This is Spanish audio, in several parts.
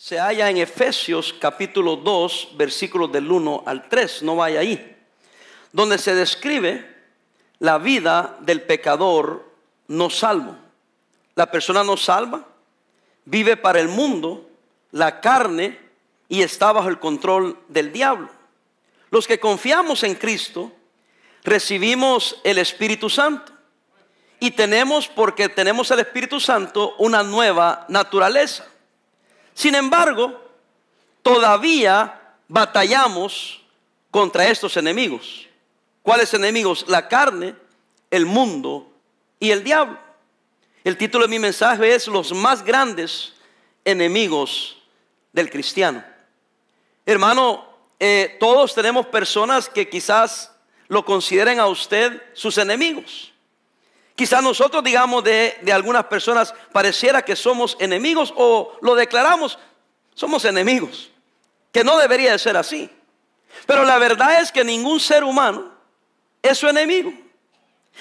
se halla en Efesios capítulo 2, versículos del 1 al 3, no vaya ahí, donde se describe la vida del pecador no salvo. La persona no salva, vive para el mundo, la carne y está bajo el control del diablo. Los que confiamos en Cristo recibimos el Espíritu Santo y tenemos, porque tenemos el Espíritu Santo, una nueva naturaleza. Sin embargo, todavía batallamos contra estos enemigos. ¿Cuáles enemigos? La carne, el mundo y el diablo. El título de mi mensaje es Los más grandes enemigos del cristiano. Hermano, eh, todos tenemos personas que quizás lo consideren a usted sus enemigos. Quizás nosotros digamos de, algunas personas, pareciera que somos enemigos o lo declaramos, somos enemigos, que no debería de ser así. Pero la verdad es que ningún ser humano es su enemigo.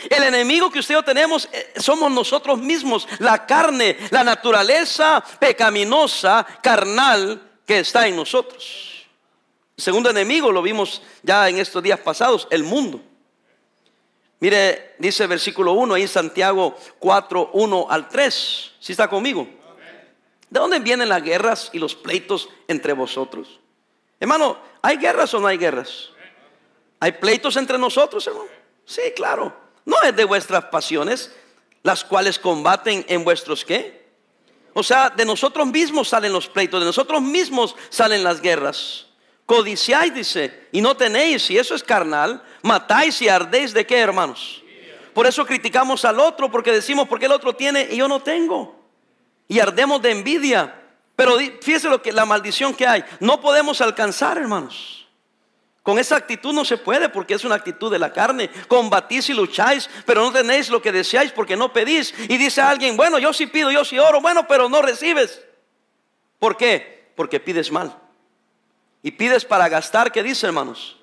El enemigo que usted tenemos eh, somos nosotros mismos, la carne, la naturaleza pecaminosa, carnal que está en nosotros. El segundo enemigo lo vimos ya en estos días pasados, el mundo. Mire, dice versículo 1 ahí Santiago 4, 1 al 3. Si está conmigo? ¿De dónde vienen las guerras y los pleitos entre vosotros? Hermano, ¿hay guerras o no hay guerras? ¿Hay pleitos entre nosotros, hermano? Sí, claro. No es de vuestras pasiones, las cuales combaten en vuestros qué? O sea, de nosotros mismos salen los pleitos, de nosotros mismos salen las guerras. Codiciáis, dice, y no tenéis, y eso es carnal, matáis y ardéis de qué, hermanos. Por eso criticamos al otro, porque decimos, porque el otro tiene y yo no tengo. Y ardemos de envidia. Pero fíjese lo que la maldición que hay. No podemos alcanzar, hermanos. Con esa actitud no se puede porque es una actitud de la carne. Combatís y lucháis, pero no tenéis lo que deseáis porque no pedís. Y dice alguien, bueno, yo sí pido, yo sí oro, bueno, pero no recibes. ¿Por qué? Porque pides mal. Y pides para gastar, ¿qué dice hermanos?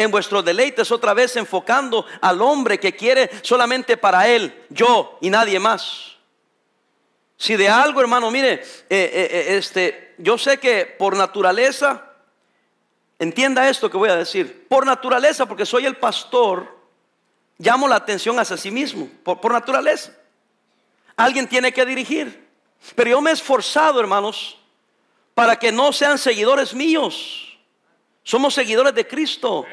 En vuestros deleites otra vez enfocando al hombre que quiere solamente para él, yo y nadie más. Si de algo, hermano, mire, eh, eh, eh, este, yo sé que por naturaleza, entienda esto que voy a decir, por naturaleza, porque soy el pastor, llamo la atención hacia sí mismo, por, por naturaleza. Alguien tiene que dirigir. Pero yo me he esforzado, hermanos, para que no sean seguidores míos. Somos seguidores de Cristo.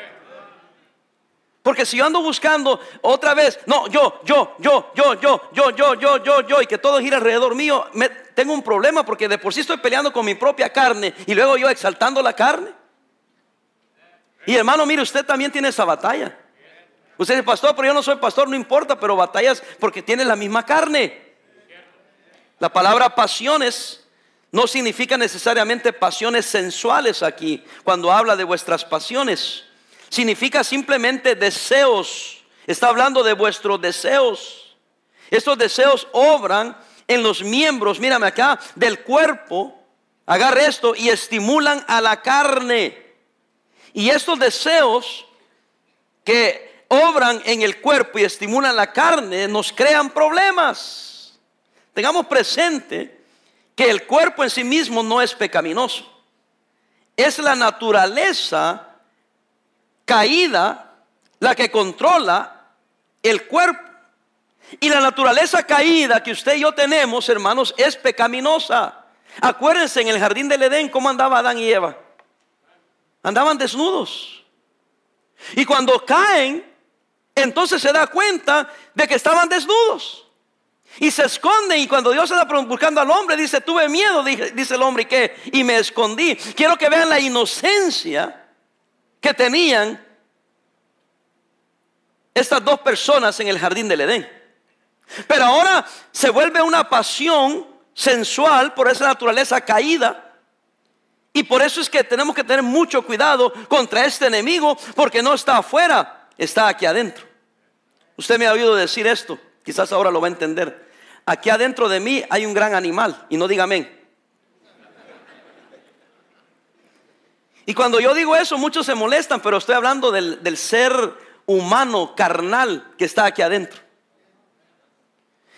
Porque si yo ando buscando otra vez, no, yo, yo, yo, yo, yo, yo, yo, yo, yo, yo, y que todo gira alrededor mío, tengo un problema porque de por sí estoy peleando con mi propia carne y luego yo exaltando la carne. Y hermano, mire, usted también tiene esa batalla. Usted dice, pastor, pero yo no soy pastor, no importa, pero batallas porque tiene la misma carne. La palabra pasiones no significa necesariamente pasiones sensuales aquí, cuando habla de vuestras pasiones. Significa simplemente deseos. Está hablando de vuestros deseos. Estos deseos obran en los miembros, mírame acá, del cuerpo. Agarre esto y estimulan a la carne. Y estos deseos que obran en el cuerpo y estimulan la carne nos crean problemas. Tengamos presente que el cuerpo en sí mismo no es pecaminoso. Es la naturaleza caída la que controla el cuerpo. Y la naturaleza caída que usted y yo tenemos, hermanos, es pecaminosa. Acuérdense en el jardín del Edén cómo andaba Adán y Eva. Andaban desnudos. Y cuando caen, entonces se da cuenta de que estaban desnudos. Y se esconden y cuando Dios está buscando al hombre, dice, tuve miedo, dice el hombre, ¿y qué? Y me escondí. Quiero que vean la inocencia que tenían estas dos personas en el jardín del Edén. Pero ahora se vuelve una pasión sensual por esa naturaleza caída. Y por eso es que tenemos que tener mucho cuidado contra este enemigo, porque no está afuera, está aquí adentro. Usted me ha oído decir esto, quizás ahora lo va a entender aquí adentro de mí hay un gran animal. Y no diga amén. Y cuando yo digo eso, muchos se molestan, pero estoy hablando del, ser humano, carnal, que está aquí adentro.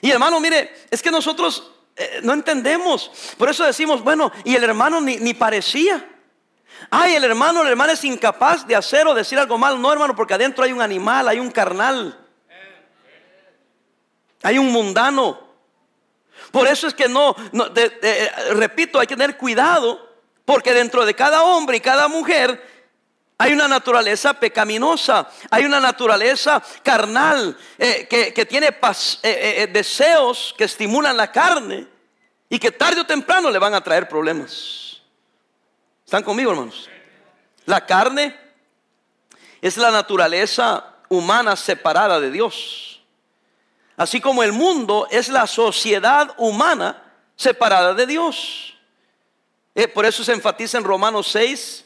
Y hermano, mire, es que nosotros eh, no entendemos. Por eso decimos, bueno, y el hermano ni, ni parecía. Ay, el hermano, el hermano es incapaz de hacer o decir algo mal. No, hermano, porque adentro hay un animal, hay un carnal. Hay un mundano. Por eso es que no, repito, hay que tener cuidado, porque dentro de cada hombre y cada mujer hay una naturaleza pecaminosa, hay una naturaleza carnal eh, que, tiene eh, eh, deseos que estimulan la carne y que tarde o temprano le van a traer problemas. ¿Están conmigo, hermanos? La carne es la naturaleza humana separada de Dios. Así como el mundo es la sociedad humana separada de Dios. Eh, por eso se enfatiza en Romanos 6.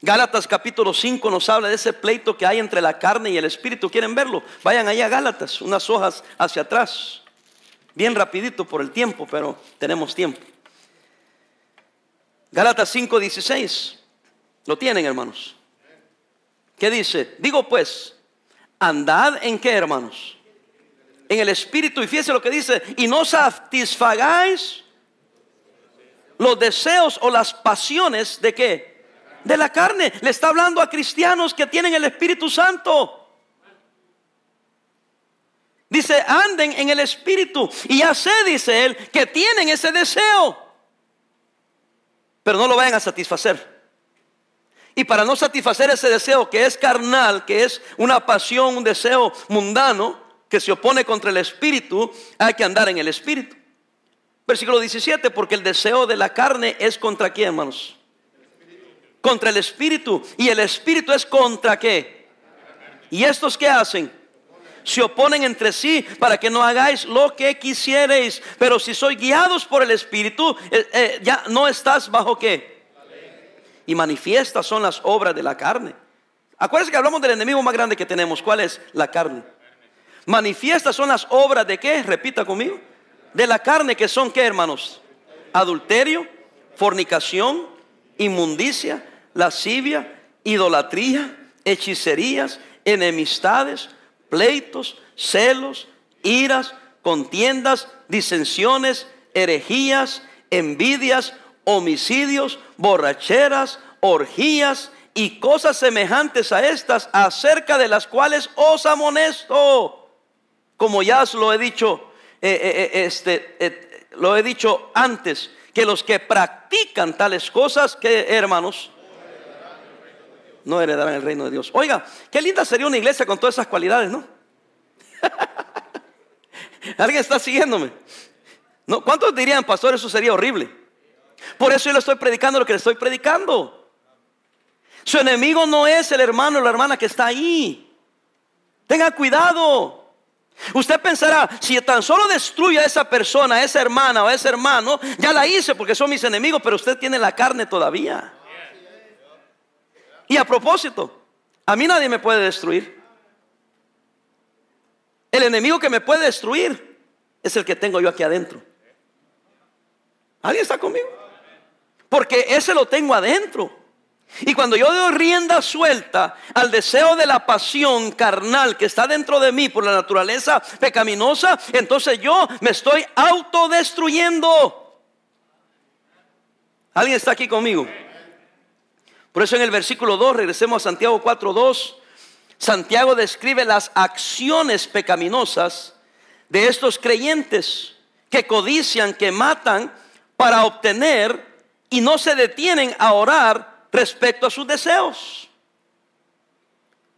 Gálatas capítulo 5 nos habla de ese pleito que hay entre la carne y el espíritu. ¿Quieren verlo? Vayan ahí a Gálatas, unas hojas hacia atrás. Bien rapidito por el tiempo, pero tenemos tiempo. Gálatas 5, 16. ¿Lo tienen, hermanos? ¿Qué dice? Digo pues, andad en qué, hermanos? en el espíritu. Y fíjese lo que dice, y no satisfagáis los deseos o las pasiones de qué? De la carne. Le está hablando a cristianos que tienen el Espíritu Santo. Dice, anden en el Espíritu. Y ya sé, dice él, que tienen ese deseo. Pero no lo vayan a satisfacer. Y para no satisfacer ese deseo que es carnal, que es una pasión, un deseo mundano, que se opone contra el espíritu, hay que andar en el espíritu. Versículo 17, porque el deseo de la carne es contra quién, hermanos? Contra el espíritu. Y el espíritu es contra qué? ¿Y estos qué hacen? Se oponen entre sí para que no hagáis lo que quisierais. Pero si sois guiados por el espíritu, eh, eh, ya no estás bajo qué. Y manifiestas son las obras de la carne. Acuérdense que hablamos del enemigo más grande que tenemos. ¿Cuál es? La carne. Manifiestas son las obras de qué? Repita conmigo. De la carne que son qué, hermanos? Adulterio, fornicación, inmundicia, lascivia, idolatría, hechicerías, enemistades, pleitos, celos, iras, contiendas, disensiones, herejías, envidias, homicidios, borracheras, orgías y cosas semejantes a estas, acerca de las cuales os amonesto como ya os lo he dicho, eh, eh, eh, este, lo he dicho antes, que los que practican tales cosas, que hermanos, no heredarán el reino de Dios. Oiga, qué linda sería una iglesia con todas esas cualidades, ¿no? ¿Alguien está siguiéndome? ¿No? ¿Cuántos dirían, pastor, eso sería horrible? Por eso yo le estoy predicando lo que le estoy predicando. Su enemigo no es el hermano o la hermana que está ahí. Tenga cuidado. Usted pensará, si tan solo destruye a esa persona, a esa hermana o a ese hermano, ya la hice porque son mis enemigos, pero usted tiene la carne todavía. Y a propósito, a mí nadie me puede destruir. El enemigo que me puede destruir es el que tengo yo aquí adentro. ¿Alguien está conmigo? Porque ese lo tengo adentro. Y cuando yo doy rienda suelta al deseo de la pasión carnal que está dentro de mí por la naturaleza pecaminosa, entonces yo me estoy autodestruyendo. ¿Alguien está aquí conmigo? Por eso en el versículo 2, regresemos a Santiago 4.2, Santiago describe las acciones pecaminosas de estos creyentes que codician, que matan para obtener y no se detienen a orar respecto a sus deseos.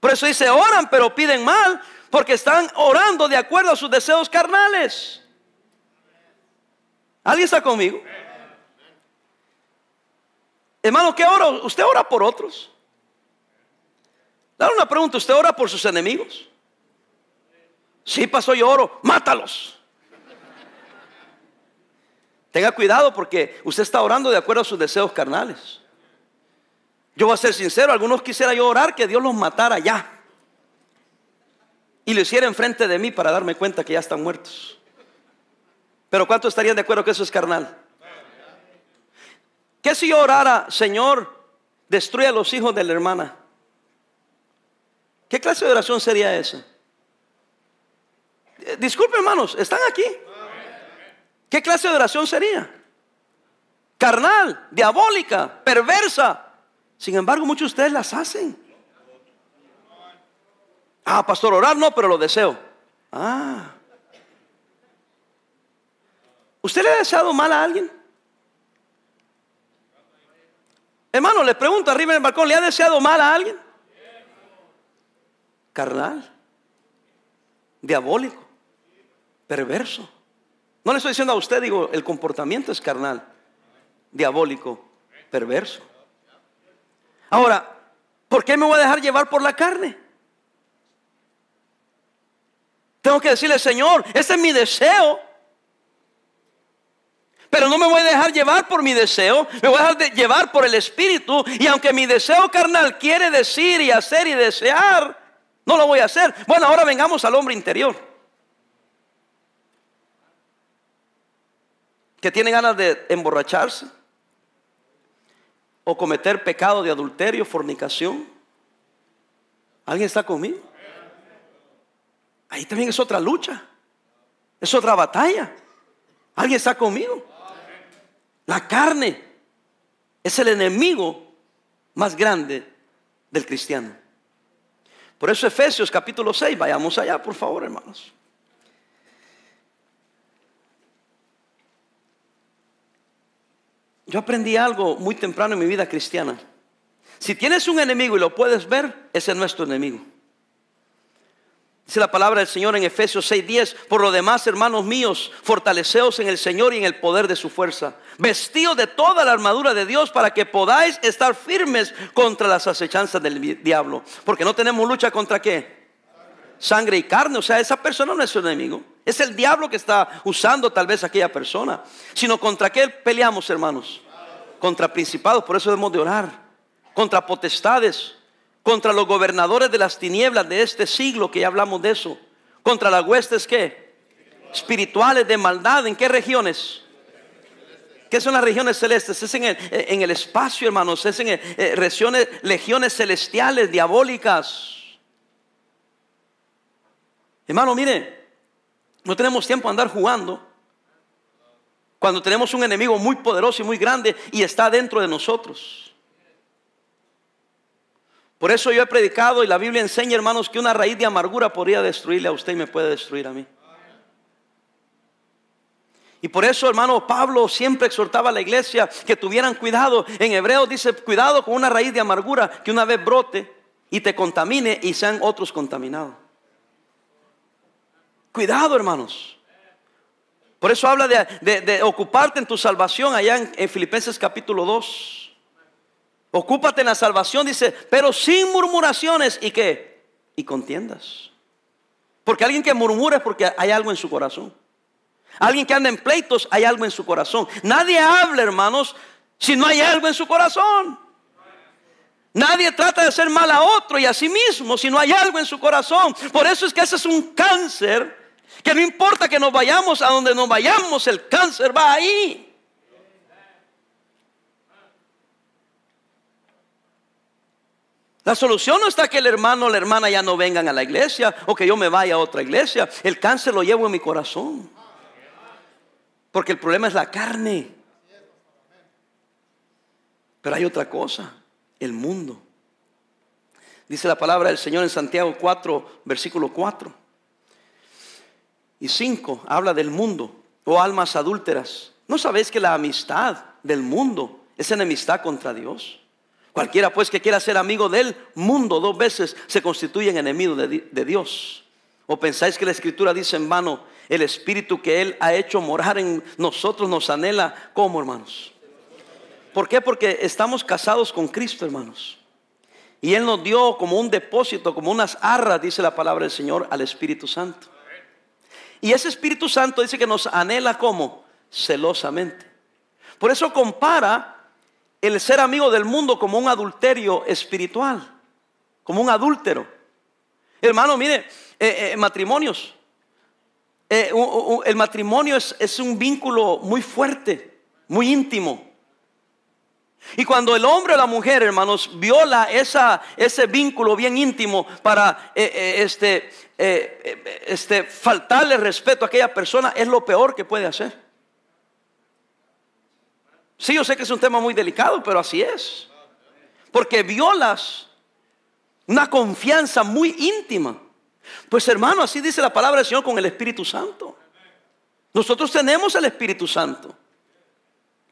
Por eso dice, oran pero piden mal, porque están orando de acuerdo a sus deseos carnales. ¿Alguien está conmigo? Hermano, ¿qué ora? ¿Usted ora por otros? Dale una pregunta, ¿usted ora por sus enemigos? Sí, pasó, yo oro, mátalos. Tenga cuidado porque usted está orando de acuerdo a sus deseos carnales. Yo voy a ser sincero, algunos quisiera yo orar que Dios los matara ya. Y lo hiciera enfrente de mí para darme cuenta que ya están muertos. Pero ¿cuántos estarían de acuerdo que eso es carnal? ¿Qué si yo orara, Señor, destruye a los hijos de la hermana? ¿Qué clase de oración sería esa? Eh, disculpe hermanos, están aquí. ¿Qué clase de oración sería? Carnal, diabólica, perversa. Sin embargo, muchos de ustedes las hacen. Ah, pastor, orar no, pero lo deseo. Ah. ¿Usted le ha deseado mal a alguien? Hermano, le pregunto arriba en el balcón, ¿le ha deseado mal a alguien? Carnal, diabólico, perverso. No le estoy diciendo a usted, digo, el comportamiento es carnal, diabólico, perverso. Ahora, ¿por qué me voy a dejar llevar por la carne? Tengo que decirle, Señor, ese es mi deseo. Pero no me voy a dejar llevar por mi deseo, me voy a dejar llevar por el Espíritu. Y aunque mi deseo carnal quiere decir y hacer y desear, no lo voy a hacer. Bueno, ahora vengamos al hombre interior. Que tiene ganas de emborracharse o cometer pecado de adulterio, fornicación. ¿Alguien está conmigo? Ahí también es otra lucha. Es otra batalla. ¿Alguien está conmigo? La carne es el enemigo más grande del cristiano. Por eso Efesios capítulo 6, vayamos allá, por favor, hermanos. Yo aprendí algo muy temprano en mi vida cristiana. Si tienes un enemigo y lo puedes ver, ese es nuestro enemigo. Dice la palabra del Señor en Efesios 6:10, por lo demás, hermanos míos, fortaleceos en el Señor y en el poder de su fuerza. Vestidos de toda la armadura de Dios para que podáis estar firmes contra las acechanzas del diablo. Porque no tenemos lucha contra qué? Sangre y carne. O sea, esa persona no es su enemigo. Es el diablo que está usando tal vez aquella persona. Sino contra qué peleamos, hermanos. Contra principados. Por eso debemos de orar. Contra potestades contra los gobernadores de las tinieblas de este siglo, que ya hablamos de eso, contra las huestes que espirituales de maldad, ¿en qué regiones? ¿Qué son las regiones celestes? Es en el, espacio, hermanos, es en eh, regiones, legiones celestiales, diabólicas. Hermano, mire, no tenemos tiempo a andar jugando. Cuando tenemos un enemigo muy poderoso y muy grande y está dentro de nosotros. Por eso yo he predicado y la Biblia enseña, hermanos, que una raíz de amargura podría destruirle a usted y me puede destruir a mí. Y por eso, hermano, Pablo siempre exhortaba a la iglesia que tuvieran cuidado. En hebreo dice, cuidado con una raíz de amargura que una vez brote y te contamine y sean otros contaminados. Cuidado, hermanos. Por eso habla de, ocuparte en tu salvación allá en, en Filipenses capítulo 2. Ocúpate en la salvación, dice, pero sin murmuraciones y qué? Y contiendas. Porque alguien que murmura es porque hay algo en su corazón. Alguien que anda en pleitos, hay algo en su corazón. Nadie habla, hermanos, si no hay algo en su corazón. Nadie trata de hacer mal a otro y a sí mismo si no hay algo en su corazón. Por eso es que ese es un cáncer que no importa que nos vayamos a donde nos vayamos, el cáncer va ahí. La solución no está que el hermano o la hermana ya no vengan a la iglesia o que yo me vaya a otra iglesia. El cáncer lo llevo en mi corazón. Porque el problema es la carne. Pero hay otra cosa, el mundo. Dice la palabra del Señor en Santiago 4, versículo 4 y 5, habla del mundo, o almas adúlteras. ¿No sabéis que la amistad del mundo es enemistad contra Dios? Cualquiera pues que quiera ser amigo del mundo dos veces se constituye en enemigo de, de Dios. ¿O pensáis que la escritura dice en vano, el espíritu que Él ha hecho morar en nosotros nos anhela como hermanos? ¿Por qué? Porque estamos casados con Cristo, hermanos. Y Él nos dio como un depósito, como unas arras, dice la palabra del Señor, al Espíritu Santo. Y ese Espíritu Santo dice que nos anhela como celosamente. Por eso compara el ser amigo del mundo como un adulterio espiritual, como un adúltero. Hermano, mire, eh, eh, matrimonios. Eh, el matrimonio es, un vínculo muy fuerte, muy íntimo. Y cuando el hombre o la mujer, hermanos, viola ese vínculo bien íntimo para este, este, faltarle respeto a aquella persona, es lo peor que puede hacer. Sí, yo sé que es un tema muy delicado, pero así es. Porque violas una confianza muy íntima. Pues hermano, así dice la palabra del Señor con el Espíritu Santo. Nosotros tenemos el Espíritu Santo.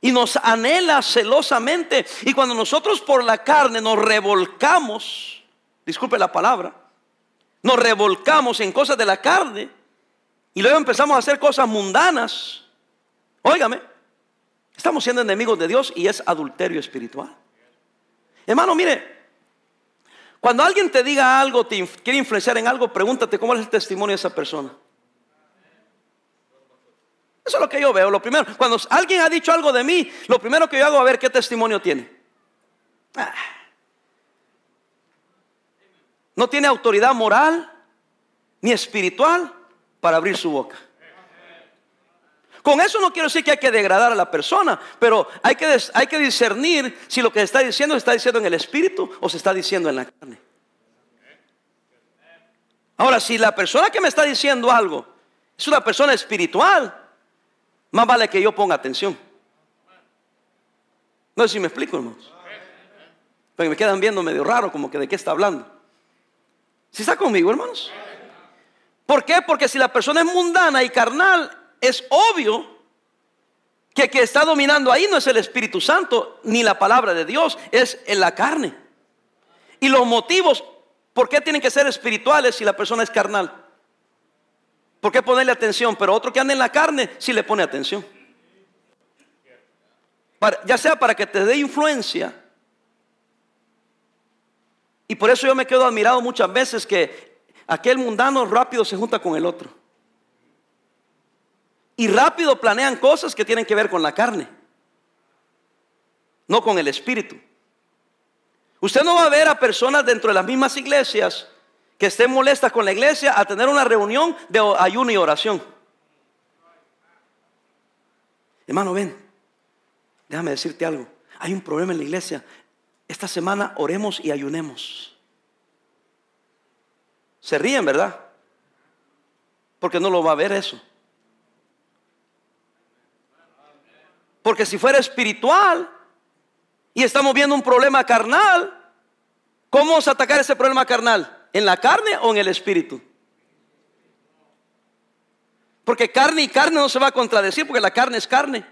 Y nos anhela celosamente. Y cuando nosotros por la carne nos revolcamos, disculpe la palabra, nos revolcamos en cosas de la carne y luego empezamos a hacer cosas mundanas. Óigame, estamos siendo enemigos de Dios y es adulterio espiritual. Hermano, mire, cuando alguien te diga algo, te quiere influenciar en algo, pregúntate cómo es el testimonio de esa persona. Eso es lo que yo veo. Lo primero, cuando alguien ha dicho algo de mí, lo primero que yo hago es ver qué testimonio tiene. Ah. No tiene autoridad moral ni espiritual para abrir su boca. Con eso no quiero decir que hay que degradar a la persona, pero hay que, hay que discernir si lo que está diciendo se está diciendo en el espíritu o se está diciendo en la carne. Ahora, si la persona que me está diciendo algo es una persona espiritual, más vale que yo ponga atención. No sé si me explico, hermanos. Pero me quedan viendo medio raro, como que de qué está hablando. ¿Si está conmigo, hermanos? ¿Por qué? Porque si la persona es mundana y carnal, es obvio que que está dominando ahí no es el Espíritu Santo ni la palabra de Dios, es en la carne. Y los motivos, ¿por qué tienen que ser espirituales si la persona es carnal? ¿Por qué ponerle atención? Pero otro que anda en la carne sí le pone atención. ya sea para que te dé influencia. Y por eso yo me quedo admirado muchas veces que aquel mundano rápido se junta con el otro. Y rápido planean cosas que tienen que ver con la carne, no con el espíritu. Usted no va a ver a personas dentro de las mismas iglesias que estén molestas con la iglesia a tener una reunión de ayuno y oración. Hermano, ven, déjame decirte algo. Hay un problema en la iglesia. Esta semana oremos y ayunemos. Se ríen, ¿verdad? Porque no lo va a ver eso. Porque si fuera espiritual y estamos viendo un problema carnal, ¿cómo vamos a atacar ese problema carnal? ¿En la carne o en el espíritu? Porque carne y carne no se va a contradecir porque la carne es carne.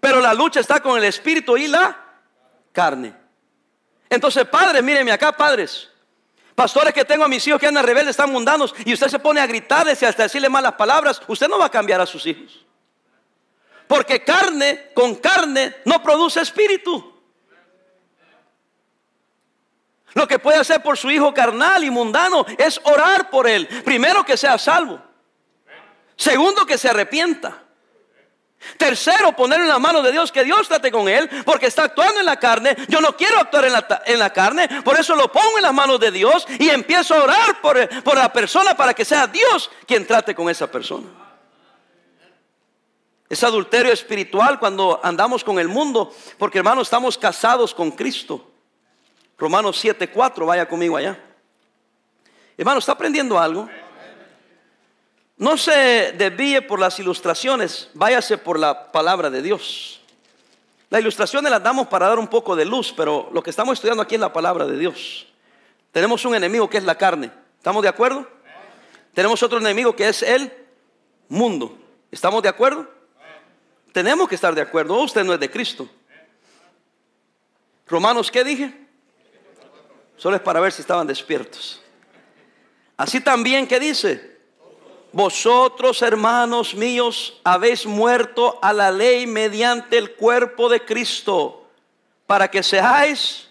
Pero la lucha está con el espíritu y la carne. Entonces, padres, mírenme acá, padres. Pastores que tengo a mis hijos que andan rebeldes, están mundanos, y usted se pone a gritarles y hasta decirle malas palabras, usted no va a cambiar a sus hijos. Porque carne con carne no produce espíritu. Lo que puede hacer por su hijo carnal y mundano es orar por él. Primero que sea salvo. Segundo que se arrepienta. Tercero, ponerlo en la mano de Dios, que Dios trate con él, porque está actuando en la carne. Yo no quiero actuar en la, en la carne, por eso lo pongo en las manos de Dios y empiezo a orar por, por la persona para que sea Dios quien trate con esa persona. Es adulterio espiritual cuando andamos con el mundo, porque hermanos, estamos casados con Cristo. Romanos 7:4, vaya conmigo allá. Hermano, ¿está aprendiendo algo? No se desvíe por las ilustraciones, váyase por la palabra de Dios. Las ilustraciones las damos para dar un poco de luz, pero lo que estamos estudiando aquí es la palabra de Dios. Tenemos un enemigo que es la carne. ¿Estamos de acuerdo? Tenemos otro enemigo que es el mundo. ¿Estamos de acuerdo? Tenemos que estar de acuerdo. Usted no es de Cristo. Romanos, ¿qué dije? Solo es para ver si estaban despiertos. Así también, ¿qué dice? Vosotros, hermanos míos, habéis muerto a la ley mediante el cuerpo de Cristo, para que seáis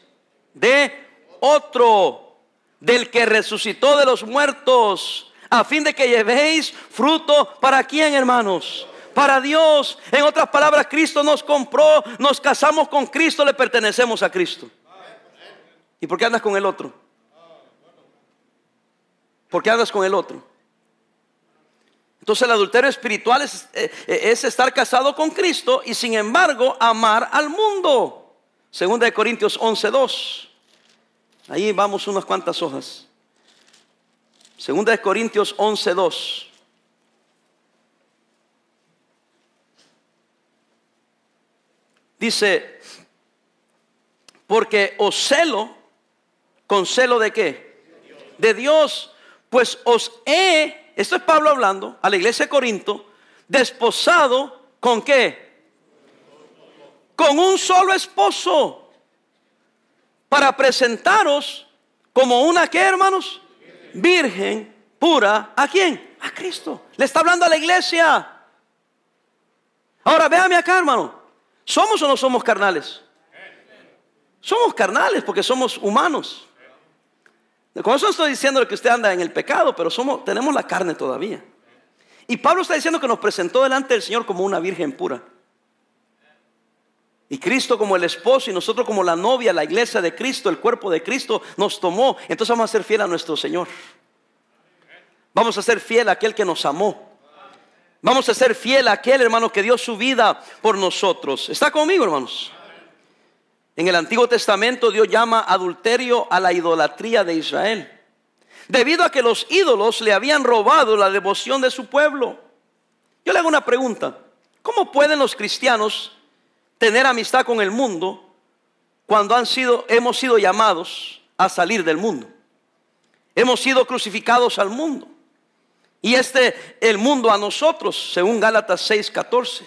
de otro, del que resucitó de los muertos, a fin de que llevéis fruto para quién, hermanos? para Dios. En otras palabras, Cristo nos compró, nos casamos con Cristo, le pertenecemos a Cristo. ¿Y por qué andas con el otro? ¿Por qué andas con el otro? Entonces el adulterio espiritual es, eh, es, estar casado con Cristo y sin embargo amar al mundo. Segunda de Corintios 11.2. Ahí vamos unas cuantas hojas. Segunda de Corintios 11.2. Dice, porque os celo, con celo de qué? De Dios. Pues os he, esto es Pablo hablando a la iglesia de Corinto, desposado con qué? Con un solo esposo. Para presentaros como una que, hermanos? Virgen pura. ¿A quién? A Cristo. Le está hablando a la iglesia. Ahora véame acá, hermano. ¿Somos o no somos carnales? Somos carnales porque somos humanos. Con eso estoy diciendo que usted anda en el pecado, pero somos, tenemos la carne todavía. Y Pablo está diciendo que nos presentó delante del Señor como una virgen pura. Y Cristo como el esposo y nosotros como la novia, la iglesia de Cristo, el cuerpo de Cristo, nos tomó. Entonces vamos a ser fiel a nuestro Señor. Vamos a ser fiel a aquel que nos amó. Vamos a ser fiel a aquel hermano que dio su vida por nosotros. ¿Está conmigo, hermanos? En el Antiguo Testamento Dios llama adulterio a la idolatría de Israel, debido a que los ídolos le habían robado la devoción de su pueblo. Yo le hago una pregunta, ¿cómo pueden los cristianos tener amistad con el mundo cuando han sido, hemos sido llamados a salir del mundo? Hemos sido crucificados al mundo. Y este, el mundo a nosotros, según Gálatas 6:14.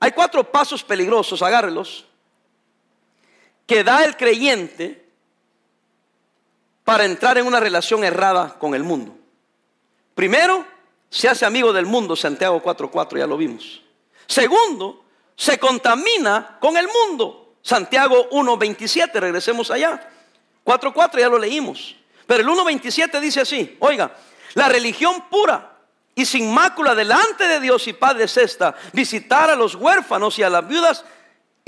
Hay cuatro pasos peligrosos, agárrelos que da el creyente para entrar en una relación errada con el mundo. Primero, se hace amigo del mundo, Santiago 4.4, ya lo vimos. Segundo, se contamina con el mundo, Santiago 1.27, regresemos allá. 4.4 ya lo leímos. Pero el 1.27 dice así, oiga, la religión pura y sin mácula delante de Dios y Padre es esta, visitar a los huérfanos y a las viudas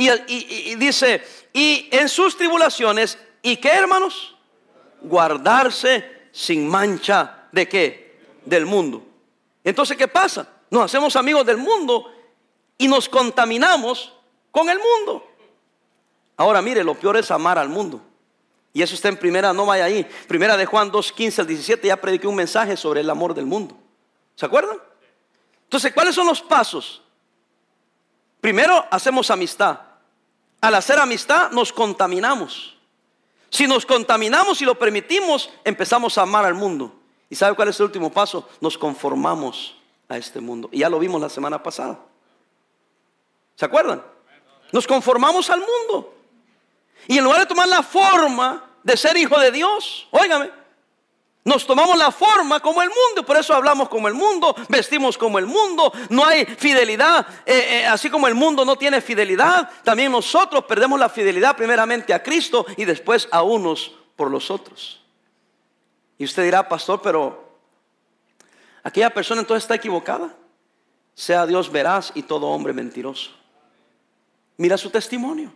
y, dice, y en sus tribulaciones, ¿y qué hermanos? Guardarse sin mancha de qué? Del mundo. Entonces, ¿qué pasa? Nos hacemos amigos del mundo y nos contaminamos con el mundo. Ahora mire, lo peor es amar al mundo. Y eso está en primera, no vaya ahí. Primera de Juan 2, 15 al 17 ya prediqué un mensaje sobre el amor del mundo. ¿Se acuerdan? Entonces, ¿cuáles son los pasos? Primero, hacemos amistad. Al hacer amistad nos contaminamos. Si nos contaminamos y lo permitimos, empezamos a amar al mundo. ¿Y sabe cuál es el último paso? Nos conformamos a este mundo. Y ya lo vimos la semana pasada. ¿Se acuerdan? Nos conformamos al mundo. Y en lugar de tomar la forma de ser hijo de Dios, óigame, nos tomamos la forma como el mundo, por eso hablamos como el mundo, vestimos como el mundo, no hay fidelidad, eh, eh, así como el mundo no tiene fidelidad, también nosotros perdemos la fidelidad primeramente a Cristo y después a unos por los otros. Y usted dirá, pastor, pero aquella persona entonces está equivocada. Sea Dios veraz y todo hombre mentiroso. Mira su testimonio.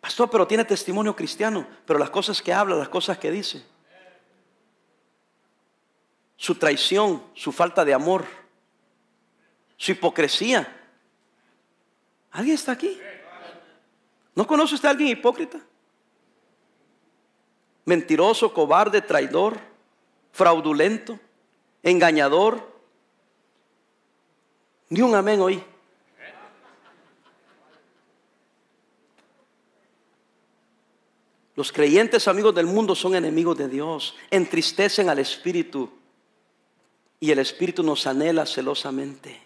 Pastor, pero tiene testimonio cristiano, pero las cosas que habla, las cosas que dice su traición, su falta de amor, su hipocresía. ¿Alguien está aquí? ¿No conoce usted a alguien hipócrita? Mentiroso, cobarde, traidor, fraudulento, engañador. Ni un amén hoy. Los creyentes amigos del mundo son enemigos de Dios, entristecen al Espíritu y el Espíritu nos anhela celosamente.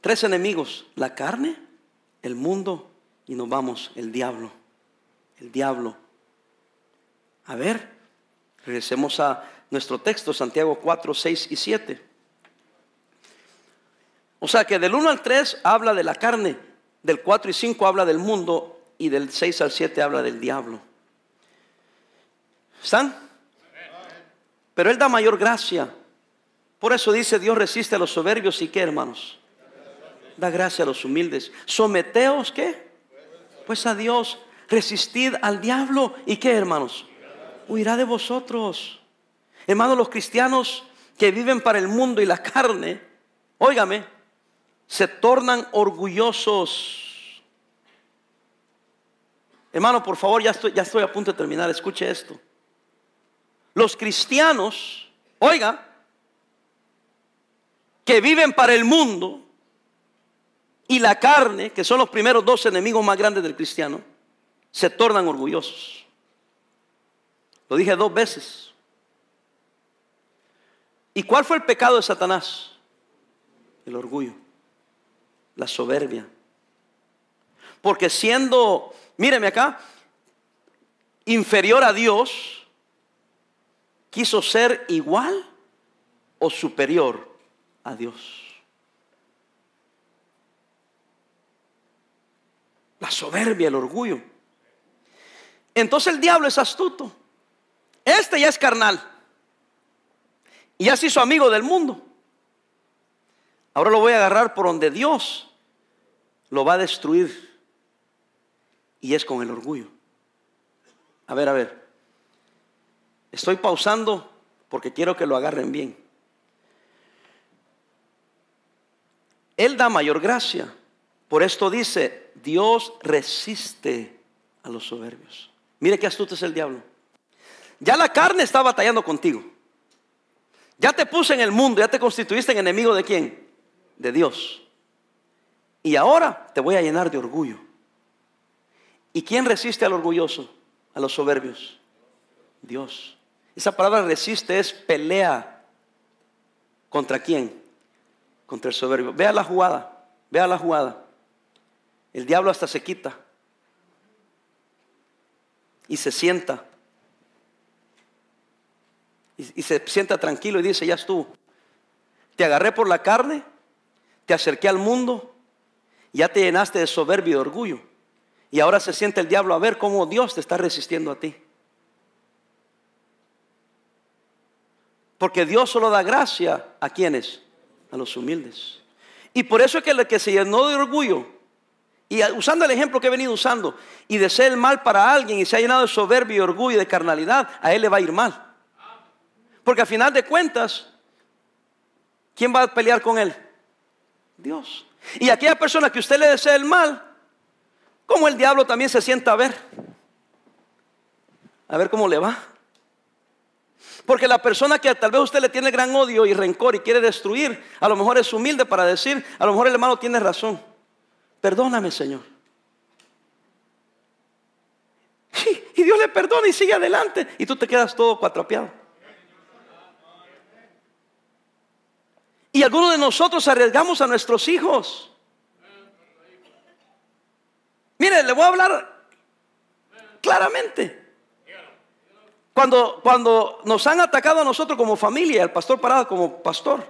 Tres enemigos, la carne, el mundo y nos vamos, el diablo. El diablo. A ver, regresemos a nuestro texto, Santiago 4, 6 y 7. O sea que del 1 al 3 habla de la carne, del 4 y 5 habla del mundo y del 6 al 7 habla del diablo. ¿Están? Pero Él da mayor gracia. Por eso dice Dios resiste a los soberbios y qué hermanos. Da gracia a los humildes. Someteos qué. Pues a Dios. Resistid al diablo y qué hermanos. Huirá de vosotros. Hermanos, los cristianos que viven para el mundo y la carne, óigame, se tornan orgullosos. Hermano, por favor, ya estoy, ya estoy a punto de terminar. Escuche esto. Los cristianos, oiga, que viven para el mundo y la carne, que son los primeros dos enemigos más grandes del cristiano, se tornan orgullosos. Lo dije dos veces. ¿Y cuál fue el pecado de Satanás? El orgullo, la soberbia. Porque siendo, míreme acá, inferior a Dios, quiso ser igual o superior a Dios. La soberbia, el orgullo. Entonces el diablo es astuto. Este ya es carnal. Y ya se hizo amigo del mundo. Ahora lo voy a agarrar por donde Dios lo va a destruir. Y es con el orgullo. A ver, a ver. Estoy pausando porque quiero que lo agarren bien. Él da mayor gracia. Por esto dice, Dios resiste a los soberbios. Mire qué astuto es el diablo. Ya la carne está batallando contigo. Ya te puse en el mundo, ya te constituiste en enemigo de quién? De Dios. Y ahora te voy a llenar de orgullo. ¿Y quién resiste al orgulloso? A los soberbios. Dios. Esa palabra resiste es pelea. ¿Contra quién? Contra el soberbio. Vea la jugada. Vea la jugada. El diablo hasta se quita. Y se sienta. Y, se sienta tranquilo y dice, ya estuvo. Te agarré por la carne, te acerqué al mundo, ya te llenaste de soberbio y de orgullo. Y ahora se siente el diablo a ver cómo Dios te está resistiendo a ti. Porque Dios solo da gracia a quienes, a los humildes. Y por eso es que el que se llenó de orgullo, y usando el ejemplo que he venido usando, y de ser el mal para alguien y se ha llenado de soberbia y orgullo y de carnalidad, a él le va a ir mal. Porque al final de cuentas, ¿quién va a pelear con él? Dios. Y aquella persona que usted le desea el mal, como el diablo también se sienta a ver. A ver cómo le va. Porque la persona que tal vez usted le tiene gran odio y rencor y quiere destruir, a lo mejor es humilde para decir, a lo mejor el hermano tiene razón. Perdóname, Señor. Y Dios le perdona y sigue adelante. Y tú te quedas todo cuatropeado. Y algunos de nosotros arriesgamos a nuestros hijos. Mire, le voy a hablar claramente. Cuando, cuando nos han atacado a nosotros como familia, el pastor Parado como pastor,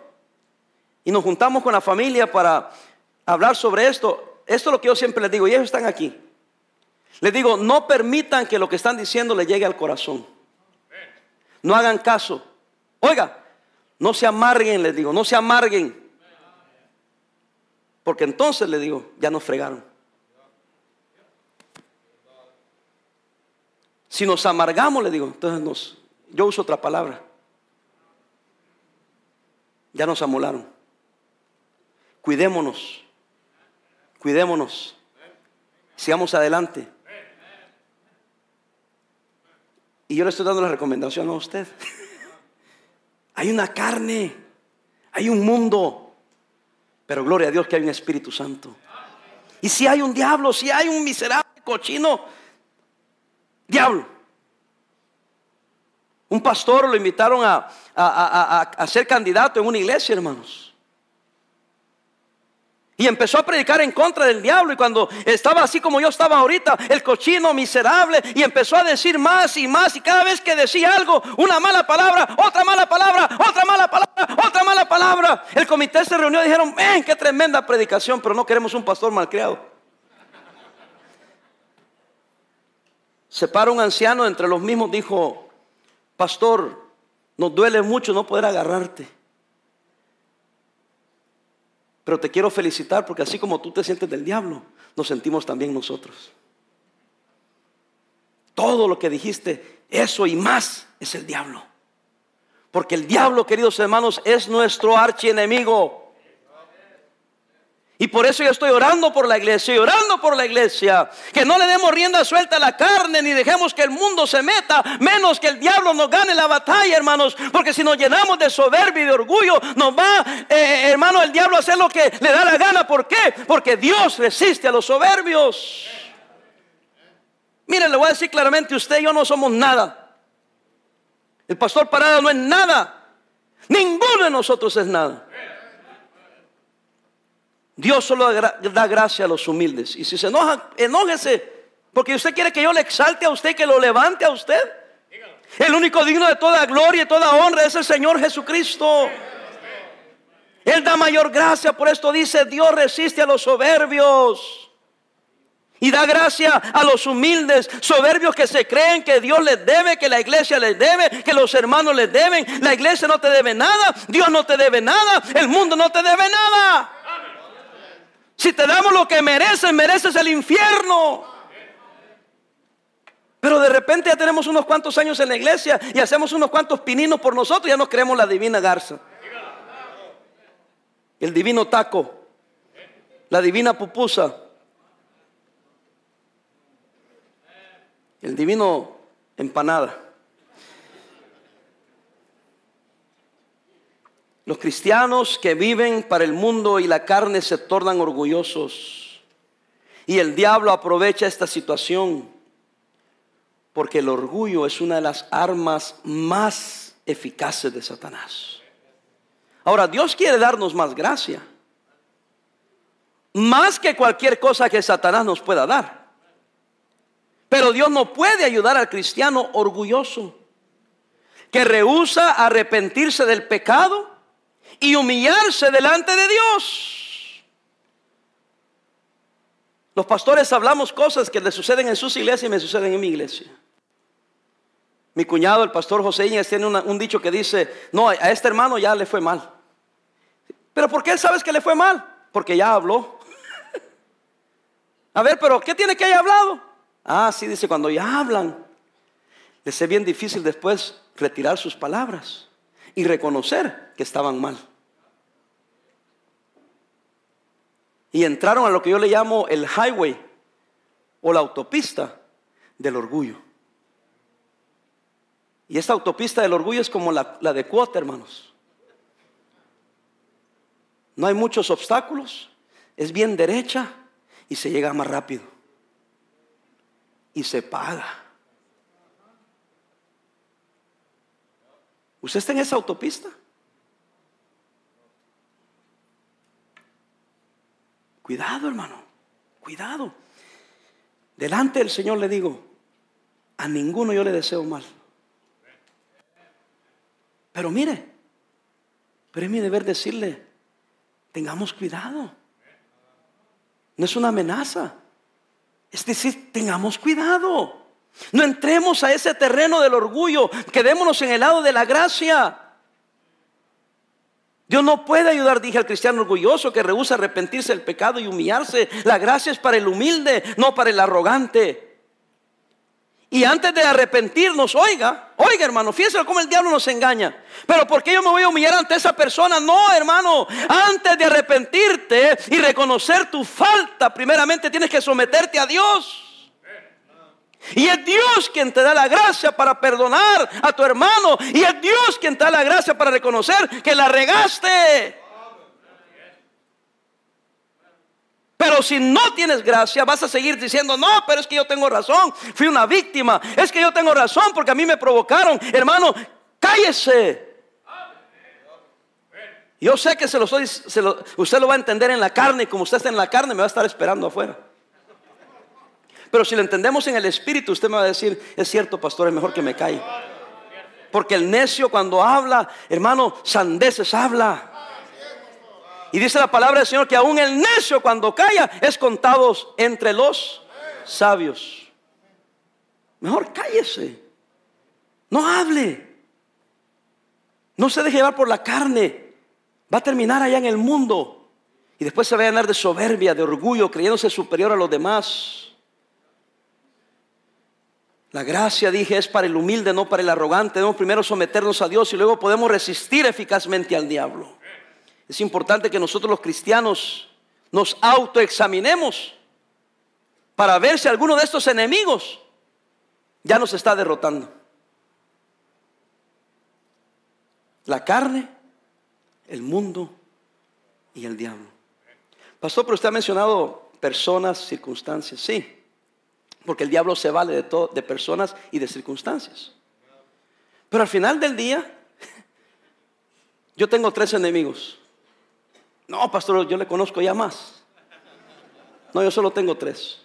y nos juntamos con la familia para hablar sobre esto, esto es lo que yo siempre les digo, y ellos están aquí. Les digo, no permitan que lo que están diciendo le llegue al corazón. No hagan caso. Oiga, no se amarguen, les digo, no se amarguen. Porque entonces les digo, ya nos fregaron. Si nos amargamos, le digo, entonces nos, yo uso otra palabra. Ya nos amolaron. Cuidémonos. Cuidémonos. Sigamos adelante. Y yo le estoy dando la recomendación a usted. hay una carne, hay un mundo, pero gloria a Dios que hay un Espíritu Santo. Y si hay un diablo, si hay un miserable cochino, Diablo. Un pastor lo invitaron a, a, ser candidato en una iglesia, hermanos. Y empezó a predicar en contra del diablo. Y cuando estaba así como yo estaba ahorita, el cochino miserable, y empezó a decir más y más. Y cada vez que decía algo, una mala palabra, otra mala palabra, otra mala palabra, otra mala palabra. El comité se reunió y dijeron: Ven, qué tremenda predicación, pero no queremos un pastor malcriado. Se para un anciano entre los mismos, dijo, pastor, nos duele mucho no poder agarrarte. Pero te quiero felicitar porque así como tú te sientes del diablo, nos sentimos también nosotros. Todo lo que dijiste, eso y más es el diablo. Porque el diablo, queridos hermanos, es nuestro archienemigo. Y por eso yo estoy orando por la iglesia y orando por la iglesia. Que no le demos rienda suelta a la carne ni dejemos que el mundo se meta, menos que el diablo nos gane la batalla, hermanos. Porque si nos llenamos de soberbia y de orgullo, nos va, eh, hermano, el diablo a hacer lo que le da la gana. ¿Por qué? Porque Dios resiste a los soberbios. Mire, le voy a decir claramente, usted y yo no somos nada. El pastor Parada no es nada. Ninguno de nosotros es nada. Dios solo da gracia a los humildes. Y si se enoja, enójese. Porque usted quiere que yo le exalte a usted, que lo levante a usted. El único digno de toda gloria y toda honra es el Señor Jesucristo. Él da mayor gracia, por esto dice, Dios resiste a los soberbios. Y da gracia a los humildes, soberbios que se creen que Dios les debe, que la iglesia les debe, que los hermanos les deben. La iglesia no te debe nada, Dios no te debe nada, el mundo no te debe nada. Si te damos lo que mereces, mereces el infierno. Pero de repente ya tenemos unos cuantos años en la iglesia y hacemos unos cuantos pininos por nosotros, y ya nos creemos la divina garza. El divino taco, la divina pupusa, el divino empanada. Los cristianos que viven para el mundo y la carne se tornan orgullosos. Y el diablo aprovecha esta situación porque el orgullo es una de las armas más eficaces de Satanás. Ahora, Dios quiere darnos más gracia. Más que cualquier cosa que Satanás nos pueda dar. Pero Dios no puede ayudar al cristiano orgulloso que rehúsa arrepentirse del pecado y humillarse delante de Dios. Los pastores hablamos cosas que le suceden en sus iglesias y me suceden en mi iglesia. Mi cuñado, el pastor José Íñez, tiene un dicho que dice, no, a este hermano ya le fue mal. ¿Pero por qué sabes que le fue mal? Porque ya habló. a ver, pero ¿qué tiene que haya hablado? Ah, sí, dice, cuando ya hablan, les es bien difícil después retirar sus palabras y reconocer que estaban mal. Y entraron a lo que yo le llamo el highway o la autopista del orgullo. Y esta autopista del orgullo es como la, la de cuota, hermanos. No hay muchos obstáculos, es bien derecha y se llega más rápido. Y se paga. ¿Usted está en esa autopista? Cuidado, hermano, cuidado. Delante del Señor le digo, a ninguno yo le deseo mal. Pero mire, pero es mi deber decirle, tengamos cuidado. No es una amenaza. Es decir, tengamos cuidado. No entremos a ese terreno del orgullo, quedémonos en el lado de la gracia. Dios no puede ayudar, dije al cristiano orgulloso que rehúsa arrepentirse del pecado y humillarse. La gracia es para el humilde, no para el arrogante. Y antes de arrepentirnos, oiga, oiga hermano, fíjense cómo el diablo nos engaña. Pero ¿por qué yo me voy a humillar ante esa persona? No, hermano, antes de arrepentirte y reconocer tu falta, primeramente tienes que someterte a Dios. Y es Dios quien te da la gracia para perdonar a tu hermano. Y es Dios quien te da la gracia para reconocer que la regaste. Pero si no tienes gracia, vas a seguir diciendo, no, pero es que yo tengo razón, fui una víctima, es que yo tengo razón porque a mí me provocaron. Hermano, cállese. Yo sé que se lo estoy, usted lo va a entender en la carne y como usted está en la carne, me va a estar esperando afuera. Pero si lo entendemos en el espíritu, usted me va a decir, es cierto, pastor, es mejor que me calle. Porque el necio cuando habla, hermano, sandeces habla. Y dice la palabra del Señor que aún el necio cuando calla es contado entre los sabios. Mejor cállese. No hable. No se deje llevar por la carne. Va a terminar allá en el mundo. Y después se va a llenar de soberbia, de orgullo, creyéndose superior a los demás. La gracia, dije, es para el humilde, no para el arrogante. Debemos primero someternos a Dios y luego podemos resistir eficazmente al diablo. Es importante que nosotros los cristianos nos autoexaminemos para ver si alguno de estos enemigos ya nos está derrotando. La carne, el mundo y el diablo. Pastor, pero usted ha mencionado personas, circunstancias. Sí, porque el diablo se vale de, todo, de personas y de circunstancias. Pero al final del día, yo tengo tres enemigos. No, pastor, yo le conozco ya más. No, yo solo tengo tres.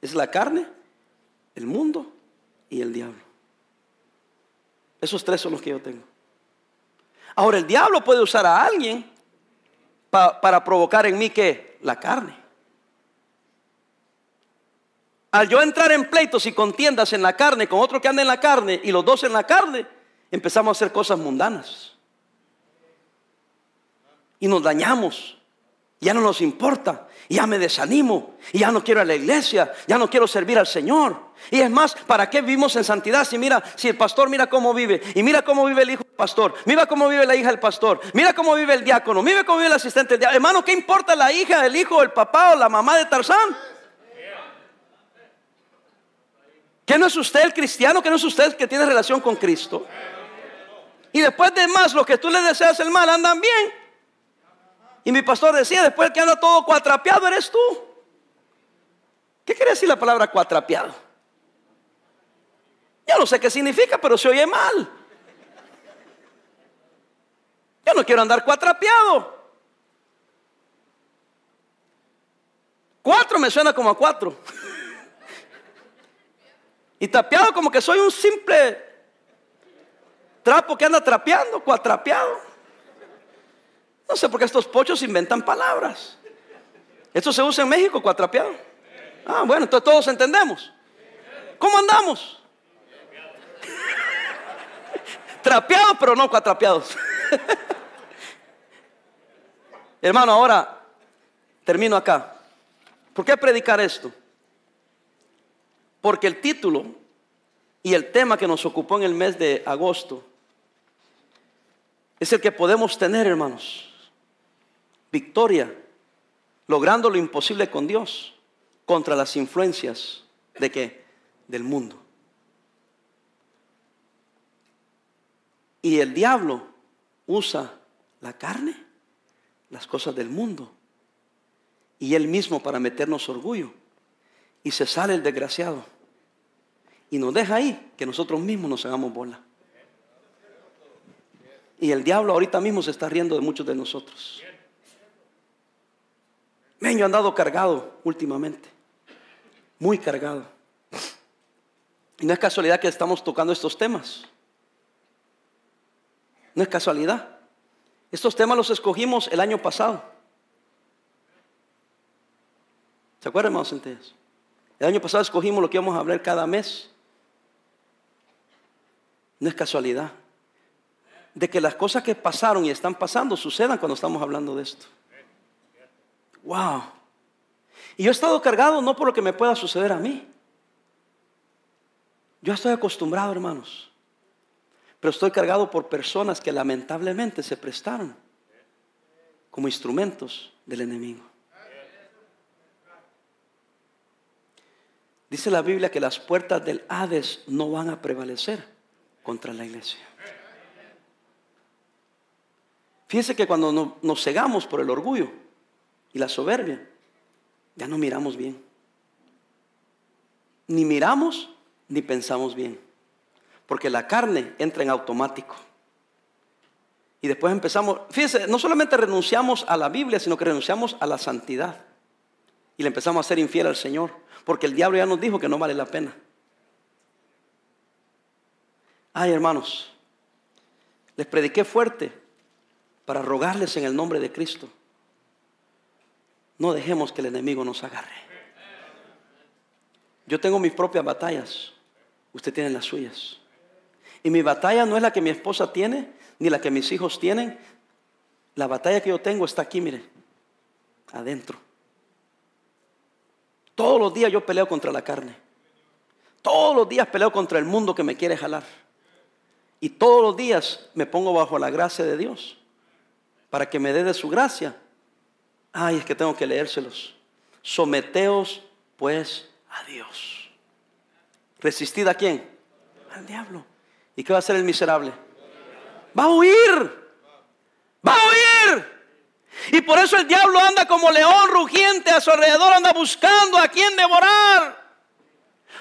Es la carne, el mundo y el diablo. Esos tres son los que yo tengo. Ahora, el diablo puede usar a alguien para provocar en mí que la carne. Al yo entrar en pleitos y contiendas en la carne con otro que anda en la carne y los dos en la carne, empezamos a hacer cosas mundanas. Y nos dañamos. Ya no nos importa. ya me desanimo. Y ya no quiero ir a la iglesia. Ya no quiero servir al Señor. Y es más, ¿para qué vivimos en santidad? Si mira, si el pastor mira cómo vive. Y mira cómo vive el hijo del pastor. Mira cómo vive la hija del pastor. Mira cómo vive el diácono. Mira cómo vive el asistente del diácono. Hermano, ¿qué importa la hija, el hijo, el papá o la mamá de Tarzán? ¿Que no es usted el cristiano? ¿Que no es usted el que tiene relación con Cristo? Y después de más, los que tú le deseas el mal andan bien. Y mi pastor decía, después que anda todo cuatrapeado eres tú. ¿Qué quiere decir la palabra cuatrapeado? Yo no sé qué significa, pero se oye mal. Yo no quiero andar cuatrapeado. Cuatro me suena como a cuatro. Y tapeado como que soy un simple trapo que anda trapeando, cuatrapeado. No sé por qué estos pochos inventan palabras. Esto se usa en México, cuatrapeado. Ah, bueno, entonces todos entendemos. ¿Cómo andamos? Trapeados, pero no cuatrapeados. Hermano, ahora termino acá. ¿Por qué predicar esto? Porque el título y el tema que nos ocupó en el mes de agosto es el que podemos tener, hermanos. Victoria, logrando lo imposible con Dios contra las influencias de qué? Del mundo. Y el diablo usa la carne, las cosas del mundo, y él mismo para meternos orgullo. Y se sale el desgraciado y nos deja ahí que nosotros mismos nos hagamos bola. Y el diablo ahorita mismo se está riendo de muchos de nosotros. Me yo andado cargado últimamente, muy cargado. Y no es casualidad que estamos tocando estos temas. No es casualidad. Estos temas los escogimos el año pasado. ¿Se acuerdan, hermanos centellas? El año pasado escogimos lo que íbamos a hablar cada mes. No es casualidad. De que las cosas que pasaron y están pasando sucedan cuando estamos hablando de esto. Wow. Y yo he estado cargado no por lo que me pueda suceder a mí. Yo estoy acostumbrado, hermanos. Pero estoy cargado por personas que lamentablemente se prestaron como instrumentos del enemigo. Dice la Biblia que las puertas del Hades no van a prevalecer contra la iglesia. Fíjense que cuando nos cegamos por el orgullo y la soberbia, ya no miramos bien. Ni miramos ni pensamos bien. Porque la carne entra en automático. Y después empezamos, fíjense, no solamente renunciamos a la Biblia, sino que renunciamos a la santidad. Y le empezamos a ser infiel al Señor. Porque el diablo ya nos dijo que no vale la pena. Ay, hermanos, les prediqué fuerte para rogarles en el nombre de Cristo. No dejemos que el enemigo nos agarre. Yo tengo mis propias batallas, usted tiene las suyas. Y mi batalla no es la que mi esposa tiene, ni la que mis hijos tienen. La batalla que yo tengo está aquí, mire, adentro. Todos los días yo peleo contra la carne. Todos los días peleo contra el mundo que me quiere jalar. Y todos los días me pongo bajo la gracia de Dios para que me dé de su gracia Ay, es que tengo que leérselos. Someteos pues a Dios. ¿Resistid a quién? Al diablo. ¿Y qué va a hacer el miserable? Va a huir. Va a huir. Y por eso el diablo anda como león rugiente a su alrededor, anda buscando a quien devorar.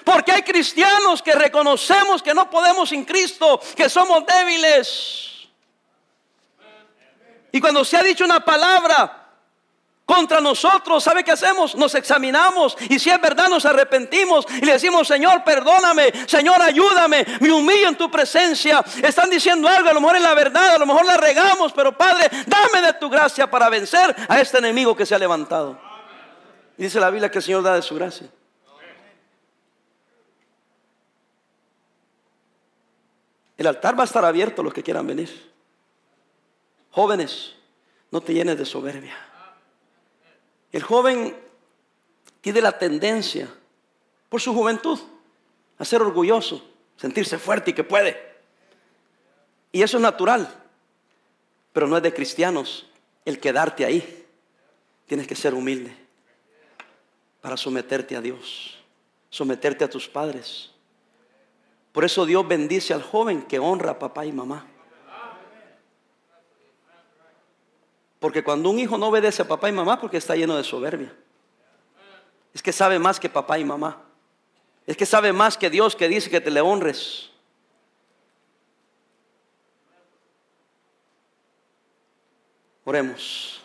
Porque hay cristianos que reconocemos que no podemos sin Cristo, que somos débiles. Y cuando se ha dicho una palabra contra nosotros, ¿sabe qué hacemos? Nos examinamos y si es verdad nos arrepentimos y le decimos, Señor, perdóname, Señor, ayúdame, me humillo en tu presencia. Están diciendo algo, a lo mejor es la verdad, a lo mejor la regamos, pero Padre, dame de tu gracia para vencer a este enemigo que se ha levantado. Y dice la Biblia que el Señor da de su gracia. El altar va a estar abierto a los que quieran venir. Jóvenes, no te llenes de soberbia. El joven tiene la tendencia, por su juventud, a ser orgulloso, sentirse fuerte y que puede. Y eso es natural, pero no es de cristianos el quedarte ahí. Tienes que ser humilde para someterte a Dios, someterte a tus padres. Por eso Dios bendice al joven que honra a papá y mamá. Porque cuando un hijo no obedece a papá y mamá, porque está lleno de soberbia. Es que sabe más que papá y mamá. Es que sabe más que Dios que dice que te le honres. Oremos.